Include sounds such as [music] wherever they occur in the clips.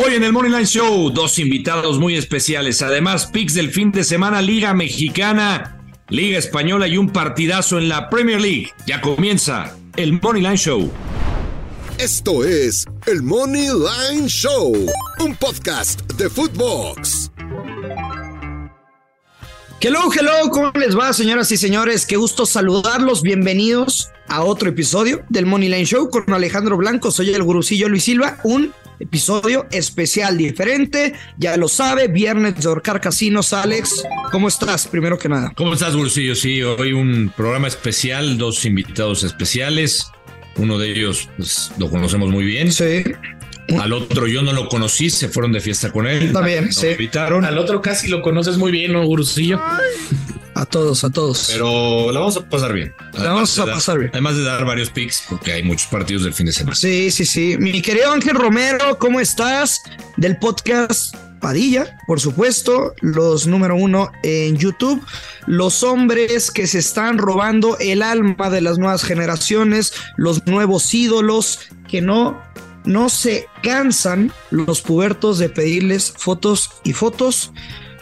Hoy en el Morning Line Show, dos invitados muy especiales. Además, picks del fin de semana, Liga Mexicana, Liga Española y un partidazo en la Premier League. Ya comienza el Money Line Show. Esto es el Money Line Show, un podcast de Footbox. Hello, hello, ¿cómo les va, señoras y señores? Qué gusto saludarlos. Bienvenidos a otro episodio del Money Line Show con Alejandro Blanco. Soy el gurucillo Luis Silva. Un episodio especial diferente. Ya lo sabe, viernes de Orcar Casinos. Alex, ¿cómo estás? Primero que nada. ¿Cómo estás, gurucillo? Sí, hoy un programa especial, dos invitados especiales. Uno de ellos pues, lo conocemos muy bien. Sí. Al otro yo no lo conocí, se fueron de fiesta con él. También, Nos sí. invitaron. Al otro casi lo conoces muy bien, ¿no, Gurusillo? A todos, a todos. Pero la vamos a pasar bien. La vamos a dar- pasar bien. Además de dar varios picks, porque hay muchos partidos del fin de semana. Sí, sí, sí. Mi querido Ángel Romero, ¿cómo estás? Del podcast Padilla, por supuesto, los número uno en YouTube, los hombres que se están robando el alma de las nuevas generaciones, los nuevos ídolos que no, no se cansan los pubertos de pedirles fotos y fotos.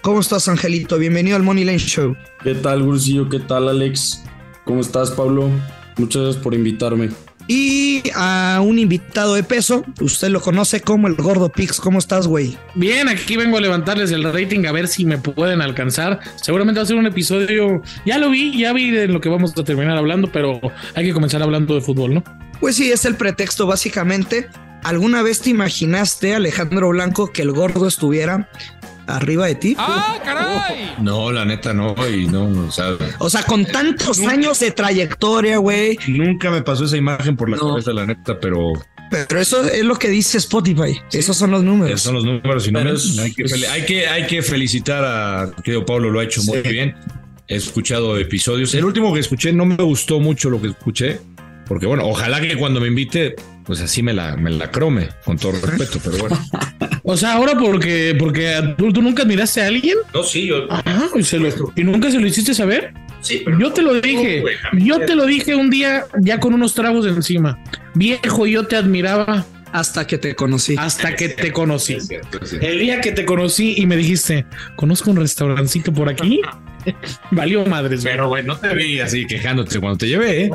¿Cómo estás, Angelito? Bienvenido al Money Lane Show. ¿Qué tal, Gursillo? ¿Qué tal, Alex? ¿Cómo estás, Pablo? Muchas gracias por invitarme. Y a un invitado de peso, usted lo conoce como el Gordo Pix. ¿Cómo estás, güey? Bien, aquí vengo a levantarles el rating a ver si me pueden alcanzar. Seguramente va a ser un episodio. Ya lo vi, ya vi de lo que vamos a terminar hablando, pero hay que comenzar hablando de fútbol, ¿no? Pues sí, es el pretexto básicamente. ¿Alguna vez te imaginaste, Alejandro Blanco, que el gordo estuviera arriba de ti? No, la neta no, y no, o sea, O sea, con tantos años de trayectoria, güey. nunca me pasó esa imagen por la No. cabeza, la neta, pero Pero eso es lo que dice Spotify. Esos son los números. esos son los números y es- hay, que, hay, que, hay que felicitar a querido Pablo, lo ha hecho muy Sí. bien. He escuchado episodios. El último que escuché no me gustó mucho lo que escuché, porque bueno, ojalá que cuando me invite, pues así me la, me la crome, con todo respeto, pero bueno. [laughs] O sea, ahora porque, porque tú, tú nunca admiraste a alguien No, sí, yo. Ajá, y, se lo- y nunca se lo hiciste saber. Sí, Yo te lo dije, yo te lo dije un día ya con unos tragos encima. Viejo, yo te admiraba Hasta que te conocí. hasta que te conocí. Es cierto, sí. El día que te conocí y me dijiste, conozco un restaurancito por aquí, [laughs] valió madres. Pero, güey, no te vi así quejándote cuando te llevé, ¿eh?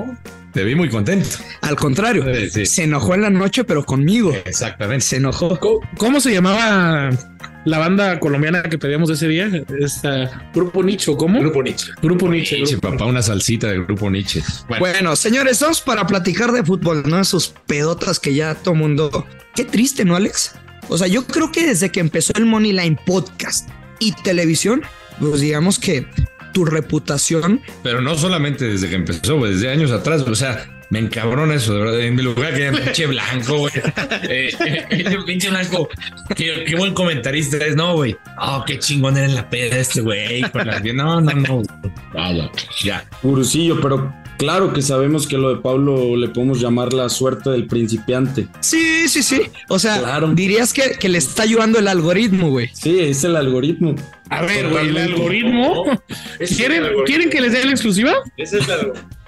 Te vi muy contento. Al contrario, Sí, sí. se enojó en la noche, pero conmigo. Exactamente. Se enojó. ¿Cómo, cómo se llamaba la banda colombiana que pedíamos ese día? Esta, Grupo Nicho, ¿cómo? Grupo Nietzsche. Grupo Nietzsche. Nietzsche, Grupo- papá, una salsita del grupo Nietzsche. Bueno, Bueno, señores, vamos para platicar de fútbol, ¿no? Esos pedotas que ya todo mundo. Qué triste, ¿no, Alex? O sea, yo creo que desde que empezó el Money Line Podcast y televisión, pues digamos que tu reputación. pero no solamente desde que empezó, desde años atrás. O sea, me encabrona eso, de verdad. En mi lugar que era pinche blanco, güey. [laughs] Eh, eh, pinche blanco. Qué, qué buen comentarista es, no, güey. Oh, qué chingón era en la peda este güey. No, no, no. Vaya, ya. Gursillo, pero claro que sabemos que lo de Pablo le podemos llamar la suerte del principiante. Sí, sí, sí. O sea, Claro. dirías que, que le está ayudando el algoritmo, güey. Sí, es el algoritmo. A ver, güey, el algoritmo. ¿Quieren, ¿Quieren que les dé la exclusiva?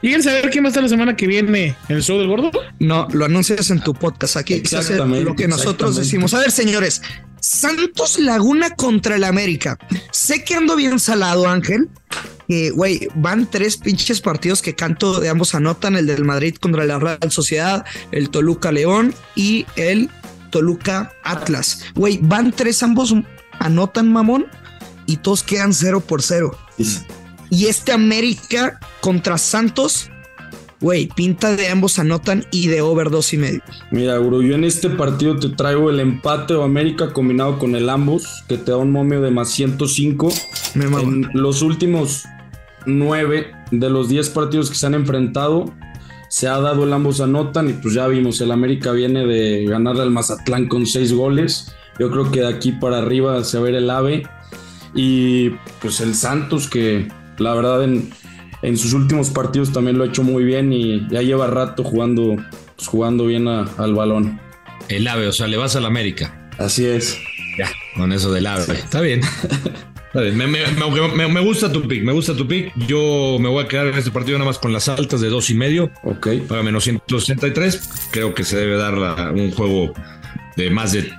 ¿Quieren saber quién va a estar la semana que viene en el show del gordo? No, lo anuncias en tu podcast. Aquí Exactamente, lo que nosotros decimos. A ver, señores, Santos Laguna contra el América. Sé que ando bien salado, Ángel. Que, güey, van tres pinches partidos que canto de ambos anotan: el del Madrid contra la Real Sociedad, el Toluca León y el Toluca Atlas. Güey, van tres ambos anotan, mamón, y todos quedan cero por cero. Y este América contra Santos, güey, pinta de ambos anotan y de over dos y medio. Mira, Guru, yo en este partido te traigo el empate o América combinado con el ambos, que te da un momio de más 105. Me. En los últimos nueve de los 10 partidos que se han enfrentado, se ha dado el ambos anotan y pues ya vimos, el América viene de ganarle al Mazatlán con seis goles. Yo creo que de aquí para arriba se va a ver el AVE. Y pues el Santos que la verdad en, en sus últimos partidos también lo ha hecho muy bien y ya lleva rato jugando, pues, jugando bien a- al balón. El ave, o sea, le vas al América. Así es. Ya, con eso del ave. Está bien. [laughs] Me, me- me- me- me gusta tu pick, me gusta tu pick. Yo me voy a quedar en este partido nada más con las altas de dos y medio. Ok. Para menos 163. Creo que se debe dar la- un juego de más de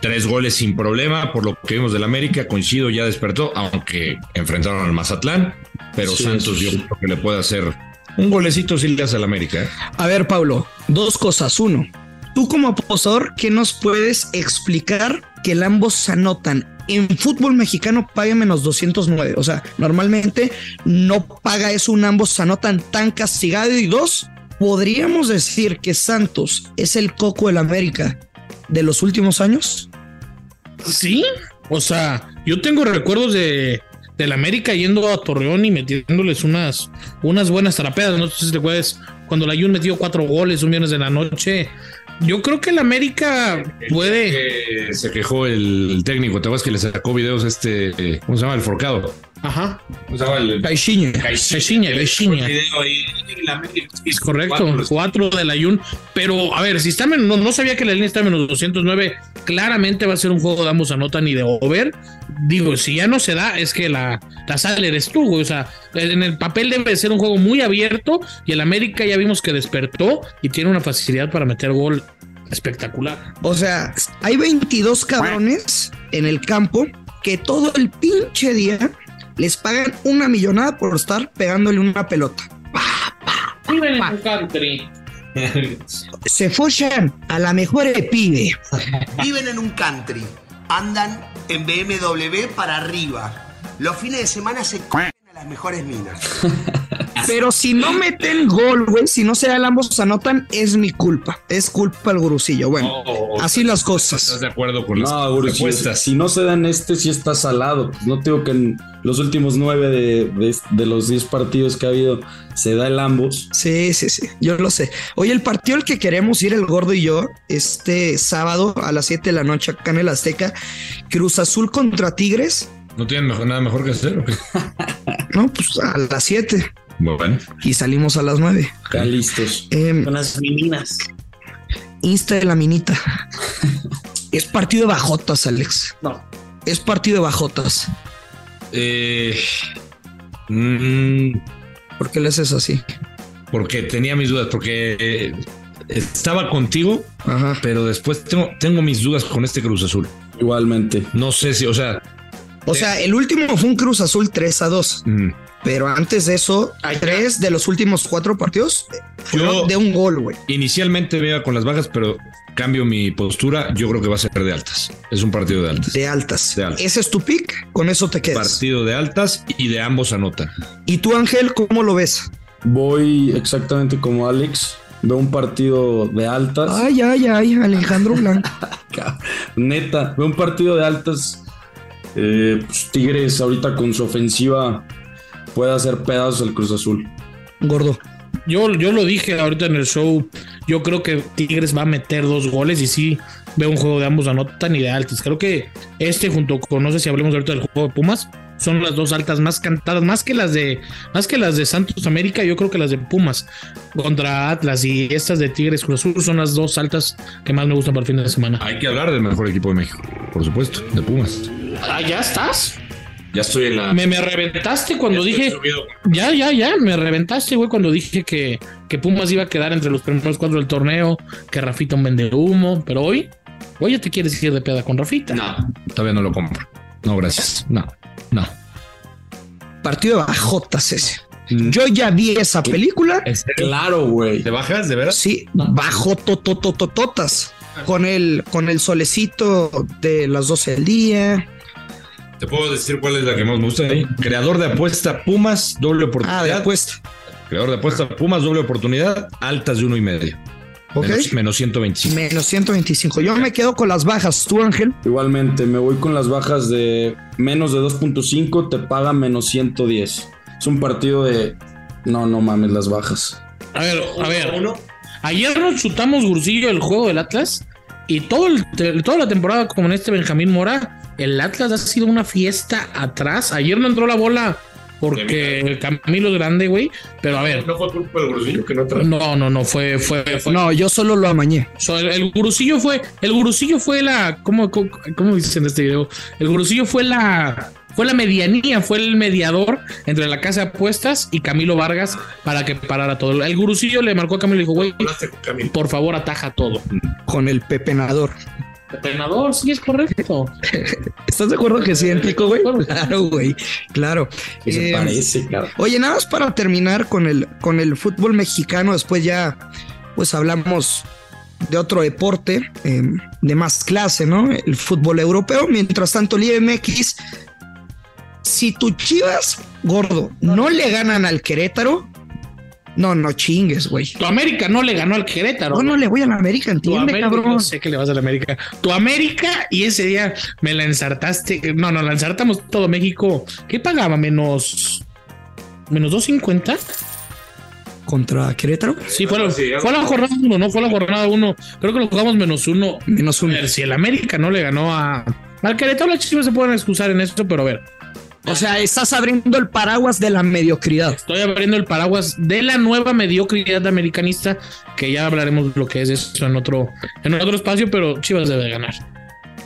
tres goles sin problema, por lo que vimos del América, coincido, ya despertó, aunque enfrentaron al Mazatlán, pero Sí, Santos sí, yo creo que le puede hacer un golecito si le hace al América. ¿eh? A ver, Pablo, dos cosas. Uno, tú como apostador, ¿qué nos puedes explicar que el ambos se anotan? En fútbol mexicano paga menos 209. O sea, normalmente no paga eso un ambos anotan tan castigado. Y dos, podríamos decir que Santos es el coco del América de los últimos años. Sí, o sea, yo tengo recuerdos de del América yendo a Torreón y metiéndoles unas, unas buenas trapeadas. No sé si te acuerdas cuando la Jun metió cuatro goles un viernes de la noche. Yo creo que el América puede. Eh, se quejó el, técnico, te acuerdas que le sacó videos este, ¿cómo se llama? El forcado. Ajá. ¿Cómo se llama? El, Caixinha. Caixinha, Caixinha. Es correcto, cuatro de la Jun. Pero, a ver, si está menos, no, no sabía que la línea está en menos 209. Claramente va a ser un juego de ambos anotan y de over. Digo, si ya no se da, es que la, la sale eres tú, güey. O sea, en el papel debe ser un juego muy abierto. Y el América ya vimos que despertó y tiene una facilidad para meter gol espectacular. O sea, hay 22 cabrones en el campo que todo el pinche día les pagan una millonada por estar pegándole una pelota. Se follan a la mejor pibe. Viven en un country, andan en BMW para arriba. Los fines de semana se las mejores minas. [laughs] Pero si no meten gol, güey, si no se da el ambos anotan, es mi culpa. Es culpa del gurusillo. Bueno, así las ¿Estás cosas. de acuerdo con las No, Guru, si, respuestas? si no se dan este, sí está salado. Pues no te digo que en los últimos nueve de, de- de los diez partidos que ha habido se da el ambos. Sí, sí, sí, yo lo sé. Oye, el partido al que queremos ir el gordo y yo, este sábado a las 7 de la noche acá en el Azteca, Cruz Azul contra Tigres. ¿No tienen mejor- nada mejor que hacer? o qué? [laughs] No, pues a las 7 Bueno, y salimos a las 9. Ya listos. Em, Con las meninas. Insta de la minita. [laughs] es partido de bajotas, Alex. No. Es partido de bajotas. eh, mm, ¿Por qué le haces así? porque tenía mis dudas, porque eh, estaba contigo, Ajá. pero después tengo, tengo mis dudas con este Cruz Azul. Igualmente. No sé si, o sea, O sea, el último fue un Cruz Azul 3 a 2. mm, Pero antes de eso, tres de los últimos cuatro partidos fueron Yo- de un gol, güey. inicialmente veía con las bajas, pero cambio mi postura. Yo creo que va a ser de altas. Es un partido de altas. De altas. De altas. Ese es tu pick, con eso te quedas. Partido de altas y de ambos anotan. ¿Y tú, Ángel, cómo lo ves? Voy exactamente como Alex. Veo un partido de altas. Ay, ay, ay, Alejandro Blanco. [laughs] Neta, veo un partido de altas. Eh, pues, Tigres ahorita con su ofensiva puede hacer pedazos el Cruz Azul. Gordo. Yo, yo lo dije ahorita en el show. Yo creo que Tigres va a meter dos goles y sí veo un juego de ambos anotan y de altas. Creo que este, junto con, no sé si hablemos ahorita del juego de Pumas, son las dos altas más cantadas, más que las de, más que las de Santos América. Yo creo que las de Pumas contra Atlas y estas de Tigres Cruz Azul son las dos altas que más me gustan para el fin de semana. Hay que hablar del mejor equipo de México, por supuesto, de Pumas. Ah, ya estás. Ya estoy en la. Me, me reventaste cuando dije. Ya, ya, ya, me reventaste, güey, cuando dije que, que Pumas iba a quedar entre los primeros cuatro del torneo, que Rafita un vende humo, pero hoy, hoy ya te quieres ir de peda con Rafita. No, todavía no lo compro. No, gracias. No, no. Partido de bajotas ese. Yo ya vi esa película. Claro, güey. ¿Te bajas de veras? Sí, bajo totototototas. Con el, con el solecito de las 12 del día. Te puedo decir cuál es la que más me gusta ahí. Creador de apuesta Pumas, doble Ah, de oportunidad. apuesta. Creador de apuesta Pumas, doble oportunidad, altas de uno y medio. Ok. Menos, menos 125. Menos 125. Yo me quedo con las bajas. ¿Tú, Ángel? Igualmente, me voy con las bajas de menos de 2.5, te paga menos 110. Es un partido de... No, no mames, las bajas. A ver, a ver. Ayer nos chutamos Gursillo el juego del Atlas y todo el, toda la temporada como en este Benjamín Mora, el Atlas ha sido una fiesta atrás. Ayer no entró la bola porque el Camilo es grande, güey. Pero a ver, No fue culpa del Grusillo que no no, no, no, fue, fue, fue No, yo solo lo amañé. So, el, el gurusillo fue, el gurusillo fue la, ¿cómo, cómo, cómo dicen en este video? El gurusillo fue la, fue la medianía, fue el mediador entre la casa de apuestas y Camilo Vargas para que parara todo. El gurusillo le marcó a Camilo y dijo, güey, por favor ataja todo. Con el pepenador. Entrenador, sí, es correcto. ¿Estás de acuerdo que sí, Enrico, güey? Claro, güey. Claro. se Eh, parece, cabrón. Oye, nada más para terminar con el, con el fútbol mexicano, después ya pues hablamos de otro deporte eh, de más clase, ¿no? El fútbol europeo. Mientras tanto, Liga MX, si tu Chivas, gordo, no le ganan al Querétaro, no, no chingues, güey. Tu América no le ganó al Querétaro. No, no le voy a la América, Tu entiende, América, cabrón. yo sé que le vas a la América. Tu América y ese día me la ensartaste. No, no, la ensartamos todo México. ¿Qué pagaba? Menos. Menos 250. Contra Querétaro, Sí, fue la, fue la jornada uno, no fue la jornada uno. Creo que lo jugamos menos uno. menos A uno. ver, si el América no le ganó a. Al Querétaro, las chivas se pueden excusar en esto, pero a ver. O sea, estás abriendo el paraguas de la mediocridad. Estoy abriendo el paraguas de la nueva mediocridad americanista, que ya hablaremos lo que es eso en otro, en otro espacio, pero Chivas debe de ganar.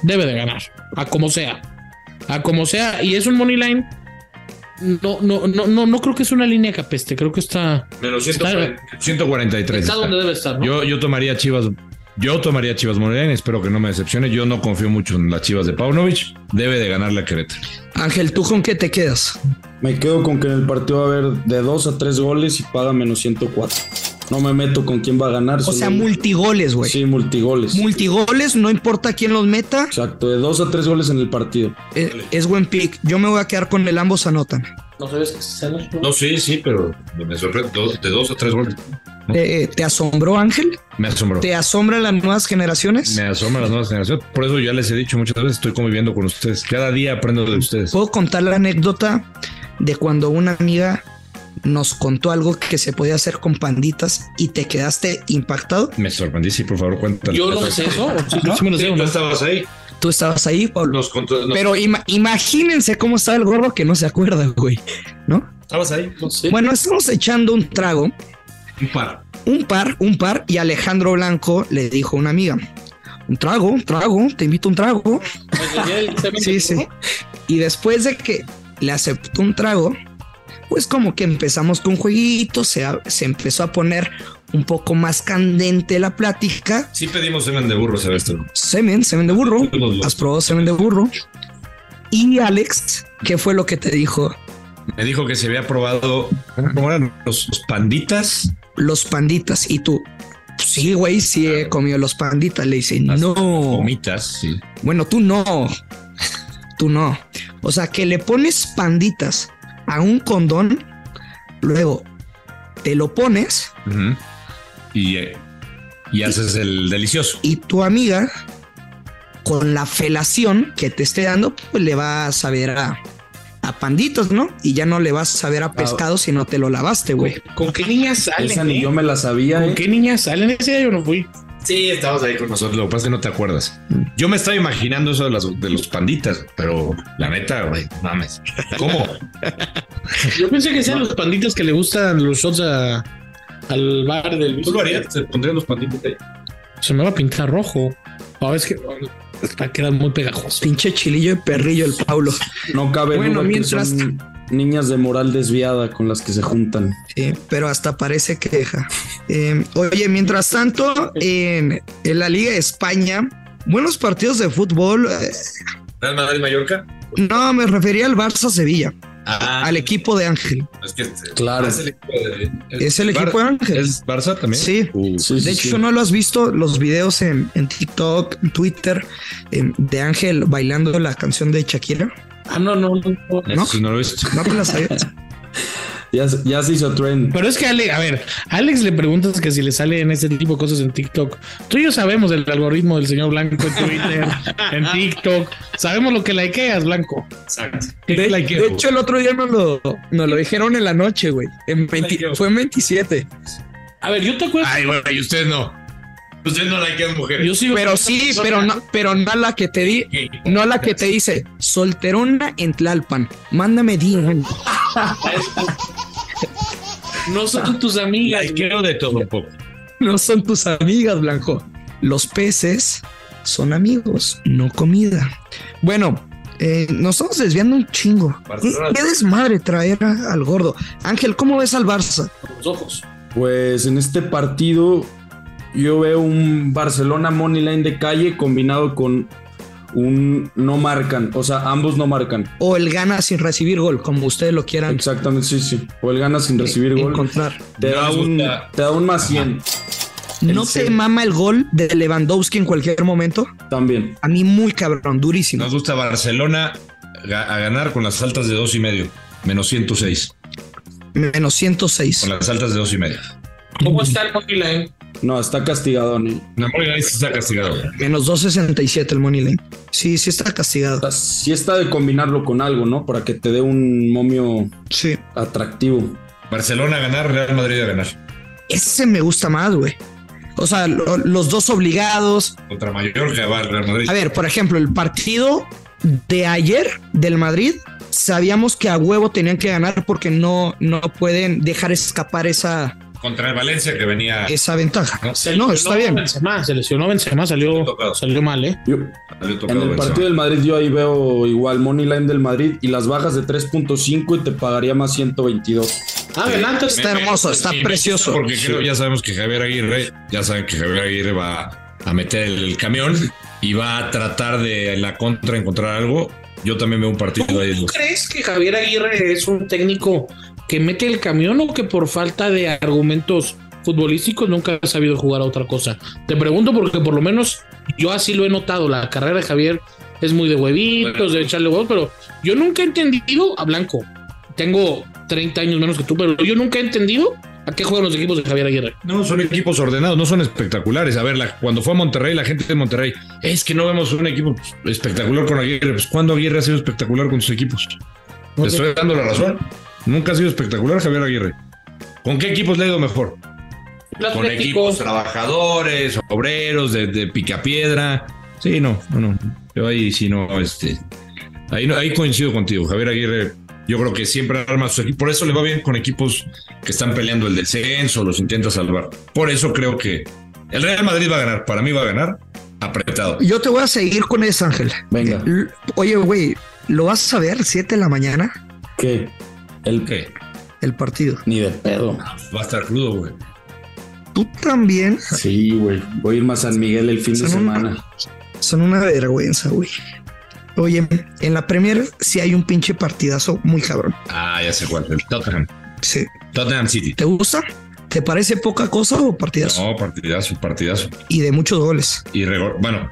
Debe de ganar. A como sea. A como sea. Y es un money line. No, no, no, no, no creo que es una línea capeste. Creo que está. Menos Está- 143. Está está. donde debe estar. ¿no? Yo, yo tomaría Chivas. Yo tomaría Chivas Monterrey, espero que no me decepcione. Yo no confío mucho en las Chivas de Paunovic. Debe de ganar la Querétaro. Ángel, ¿tú con qué te quedas? Me quedo con que en el partido va a haber de 2 a 3 goles y paga menos 104. No me meto con quién va a ganar. O sea, multigoles, güey. Sí, multigoles. Multigoles, no importa quién los meta, Exacto, de 2 a 3 goles en el partido. eh, es buen pick. Yo me voy a quedar con el ambos anotan. No sabes que se. No, sí, sí, pero me sorprende. Dos- de dos a tres goles. Eh, ¿Te asombró, Ángel? Me asombró. ¿Te asombran las nuevas generaciones? Me asombra las nuevas generaciones. Por eso ya les he dicho muchas veces, estoy conviviendo con ustedes. Cada día aprendo de ustedes. Puedo contar la anécdota de cuando una amiga nos contó algo que se podía hacer con panditas y te quedaste impactado. Me sorprendí, sí, por favor, cuéntalo. Yo no sé eso. Sí, ¿No? sí me lo sé, ¿o no? estabas ahí. Tú estabas ahí, Pablo. Nos contó. nos- Pero ima- imagínense cómo estaba el gordo que no se acuerda, güey. ¿No? estabas ahí. No sé. Bueno, estamos echando un trago, Un par. un par, un par, y Alejandro Blanco le dijo a una amiga: Un trago, un trago, te invito a un trago. Sí, sí. Y después de que le aceptó un trago, pues como que empezamos con jueguitos, se, se empezó a poner un poco más candente la plática. Sí pedimos semen de burro, Sebastián. Semen, semen de burro. Has probado semen de burro. Y Alex, ¿qué fue lo que te dijo? Me dijo que se había probado. ¿Cómo eran los, los panditas? Los panditas. Y tú, sí, güey, sí he comido los panditas. Le dice, Las no. Gomitas, sí. Bueno, tú no. Tú no. O sea, que le pones panditas a un condón, luego te lo pones Ujú. Y, eh, y haces el delicioso. y tu amiga, con la felación que te esté dando, pues le va a saber a, a panditos, ¿no? Y ya no le vas a saber a pescado si no te lo lavaste, güey. ¿Con qué niñas salen? Esa ni eh? yo me la sabía, ¿Con eh. qué niñas salen? Ese día yo no fui. Sí, estabas ahí con nosotros. Lo que pasa es que no te acuerdas. Yo me estaba imaginando eso de, las, de los panditas, pero la neta, güey, mames. ¿Cómo? [laughs] Yo pensé que sean los panditos que le gustan los shots a- al bar del ¿Tú lo harías? ¿Te pondrías los panditas ahí? Se me va a pintar rojo. A es que [laughs] está quedando muy pegajoso. Pinche chilillo y perrillo el Paulo. No cabe Bueno, duda mientras- que son niñas de moral desviada con las que se juntan. Sí, pero hasta parece queja. Eh, oye, mientras tanto, en, en la Liga de España, buenos partidos de fútbol. eh, ¿Real Madrid Mallorca? no, me refería al Barça Sevilla, Ah, al equipo de Ángel. es que Claro. Es el equipo de, Es el equipo de Ángel. ¿Es Barça también? Sí. Uh, Sí, De sí, hecho, sí. ¿no lo has visto? Los videos en, en TikTok, en Twitter, de Ángel bailando la canción de Shakira. Ah, no, no, no. no. ¿no? sí, no lo he visto. ¿No te la sabías? [laughs] Ya, se- ya se hizo trend. Pero es que Ale, a ver, Alex le preguntas que si le salen ese tipo de cosas en TikTok. Tú y yo sabemos el algoritmo del señor Blanco en Twitter, [laughs] en TikTok. Sabemos lo que likeas, Blanco. Exacto. ¿Qué De, likeo? de hecho, el otro día nos lo, nos lo dijeron en la noche, güey. En 20 Likeo. fue en 27. a ver, yo te acuerdo. Ay, güey, y usted no. Usted no likean mujeres. Yo sigo. Pero sí, pero no, pero no a la que te di, no a la que te dice solterona en Tlalpan. Mándame 10. [laughs] No son tus amigas. Likeo de todo un poco. No son tus amigas, Blanco. Los peces son amigos, no comida. Bueno, eh, nos estamos desviando un chingo. ¿Qué, Barcelona. qué desmadre traer a- al gordo? Ángel, ¿cómo ves al Barça? Los ojos. Pues en este partido yo veo un Barcelona money line de calle combinado con un no marcan, o sea, ambos no marcan. O el gana sin recibir gol, como ustedes lo quieran. Exactamente, sí, sí. O el gana sin recibir gol. Encontrar. Te, da un, te da un más 100. ¿No te mama el gol de Lewandowski en cualquier momento? También. A mí muy cabrón, durísimo. Nos gusta Barcelona a ganar con las altas de dos y medio, menos 106. Menos 106. Con las altas de dos y medio. ¿Cómo está el money line? No, está castigado, ¿no? No, money line sí está castigado. Menos 267 el money line. Sí, sí está castigado. O sea, sí está de combinarlo con algo, ¿no? Para que te dé un momio Sí. atractivo. Barcelona a ganar, Real Madrid a ganar. Ese me gusta más, güey. O sea, lo- los dos obligados. Contra Mallorca va el Real Madrid. A ver, por ejemplo, el partido de ayer del Madrid, sabíamos que a huevo tenían que ganar porque no, no pueden dejar escapar esa, Contra el Valencia que venía. esa ventaja. No, Se No, lesionó está bien. Benzema, se lesionó Benzema, salió, salió mal, ¿eh? Yo, salió en el Benzema. partido del Madrid yo ahí veo igual money line del Madrid y las bajas de 3.5 y te pagaría más 122. Adelante. Está Me- hermoso, me- está me precioso. Porque creo, ya sabemos que Javier Aguirre, ya saben que Javier Aguirre va a meter el, el camión y va a tratar de en la contra encontrar algo. Yo también veo un partido ahí. ¿Tú crees que Javier Aguirre es un técnico que mete el camión o que por falta de argumentos futbolísticos nunca ha sabido jugar a otra cosa? Te pregunto porque por lo menos yo así lo he notado. La carrera de Javier es muy de huevitos, de echarle huevos, pero yo nunca he entendido a Blanco. Tengo 30 años menos que tú, pero yo nunca he entendido a qué juegan los equipos de Javier Aguirre. No, son equipos ordenados, no son espectaculares. A ver, la- cuando fue a Monterrey, la gente de Monterrey, es que no vemos un equipo espectacular con Aguirre. Pues, ¿cuándo Aguirre ha sido espectacular con sus equipos? Te estoy dando la razón. Nunca ha sido espectacular Javier Aguirre. ¿Con qué equipos le ha ido mejor? Con equipos trabajadores, obreros, de, de picapiedra. Sí, no, no, no. Yo ahí sí no, este. Ahí, no, ahí coincido contigo. Javier Aguirre, yo creo que siempre arma sus equipos. Por eso le va bien con equipos que están peleando el descenso, los intenta salvar. Por eso creo que el Real Madrid va a ganar. Para mí va a ganar apretado. Yo te voy a seguir con ese, Ángel. Venga. Oye, güey, ¿lo vas a ver 7 de la mañana? ¿Qué? El ¿Qué? El partido. Ni de pedo. Va a estar crudo, güey. Tú también. Sí, güey. Voy a irme a San Miguel el fin de Son semana. Son una vergüenza, güey. Oye, en la Premier sí hay un pinche partidazo muy cabrón. Ah, ya sé cuál. El Tottenham. Sí. Tottenham City. ¿Te gusta? ¿Te parece poca cosa o partidazo? No, partidazo, partidazo. Y de muchos goles. y regor- bueno,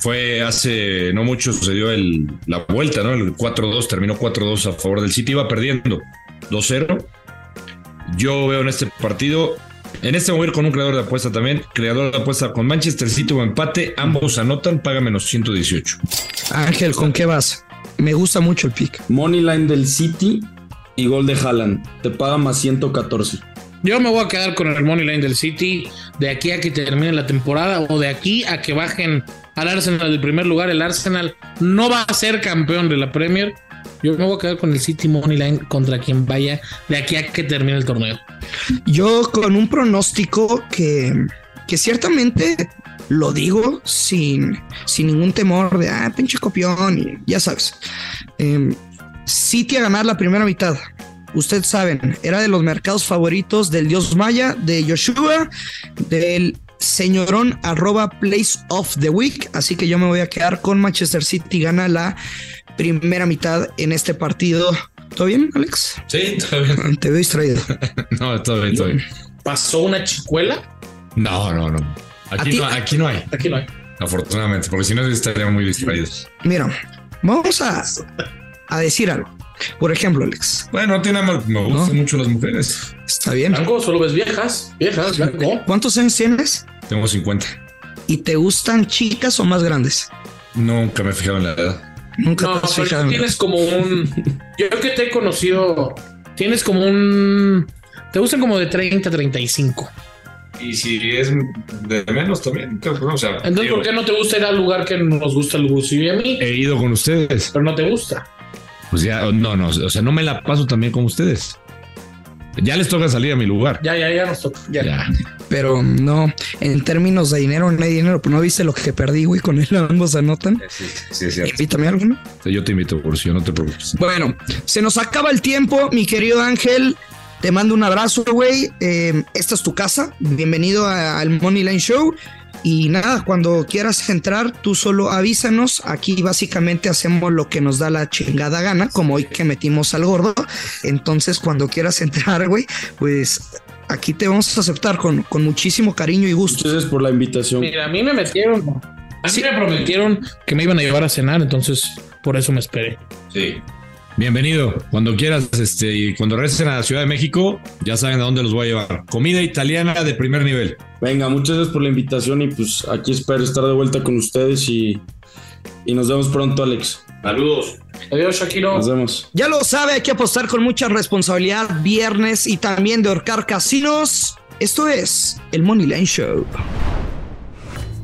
fue hace no mucho sucedió el, la vuelta, ¿no? El 4-2, terminó 4-2 a favor del City, iba perdiendo 2-0. Yo veo en este partido, en este voy a ir con un creador de apuesta también, creador de apuesta con Manchester City o empate, ambos anotan, paga menos 118. Ángel, ¿con qué vas? Me gusta mucho el pick. Money line del City y gol de Haaland. Te paga más 114. Yo me voy a quedar con el money line del City de aquí a que termine la temporada o de aquí a que bajen al Arsenal del primer lugar. El Arsenal no va a ser campeón de la Premier. Yo me voy a quedar con el City money line contra quien vaya de aquí a que termine el torneo. Yo con un pronóstico que, que ciertamente lo digo sin, sin ningún temor de, ah, pinche copión, y ya sabes. Em, City a ganar la primera mitad. Ustedes saben, era de los mercados favoritos del dios Maya, de Joshua, del señorón arroba place of the week. Así que yo me voy a quedar con Manchester City. Gana la primera mitad en este partido. ¿Todo bien, Alex? Sí, todo bien. Te veo distraído. [laughs] No, todo bien, todo bien. ¿Pasó una chicuela? No, no, no. Aquí, no, aquí no hay, Aquí no hay. afortunadamente, porque si no estaríamos muy distraídos. Mira, vamos a, a decir algo. Por ejemplo, Alex, Bueno, no tiene nada mal, me gustan No. mucho las mujeres. está bien. Blanco, solo ves viejas. Viejas, Blanco. ¿Cuántos años tienes? Tengo 50. ¿Y te gustan chicas o más grandes? Nunca me he fijado en la edad. Nunca No, te has pero tienes como un. Yo que te he conocido. Tienes como un. Te gustan como de 30 a 35. Y si es de menos también, o sea, Entonces, digo, ¿por qué no te gusta ir al lugar que nos gusta el Lucio y a mí? he ido con ustedes. Pero no te gusta. Pues ya, no, no, o sea, no me la paso también con ustedes. Ya les toca salir a mi lugar. Ya, ya, ya nos toca. Ya. Ya. Pero no, en términos de dinero no hay dinero. Pero no viste lo que perdí, güey, con él [laughs] ambos anotan. Sí, sí, es cierto. Invítame a alguno. Yo te invito, por si no te preocupes. Bueno, se nos acaba el tiempo, mi querido Ángel. Te mando un abrazo, güey. Eh, esta es tu casa. Bienvenido al Money Line Show. Y nada, cuando quieras entrar, tú solo avísanos. Aquí básicamente hacemos lo que nos da la chingada gana, como hoy que metimos al gordo. Entonces, cuando quieras entrar, güey, pues aquí te vamos a aceptar con, con muchísimo cariño y gusto. Muchas gracias por la invitación. Mira, a mí me metieron. A mí me prometieron que me iban a llevar a cenar, entonces por eso me esperé. Sí. Bienvenido. Cuando quieras, este, y cuando regresen a la Ciudad de México, ya saben a dónde los voy a llevar. Comida italiana de primer nivel. Venga, muchas gracias por la invitación y pues aquí espero estar de vuelta con ustedes y, y nos vemos pronto, Alex. Saludos. Adiós, Shakiro. Nos vemos. Ya lo sabe, hay que apostar con mucha responsabilidad viernes y también de horcar casinos. Esto es el Money Line Show.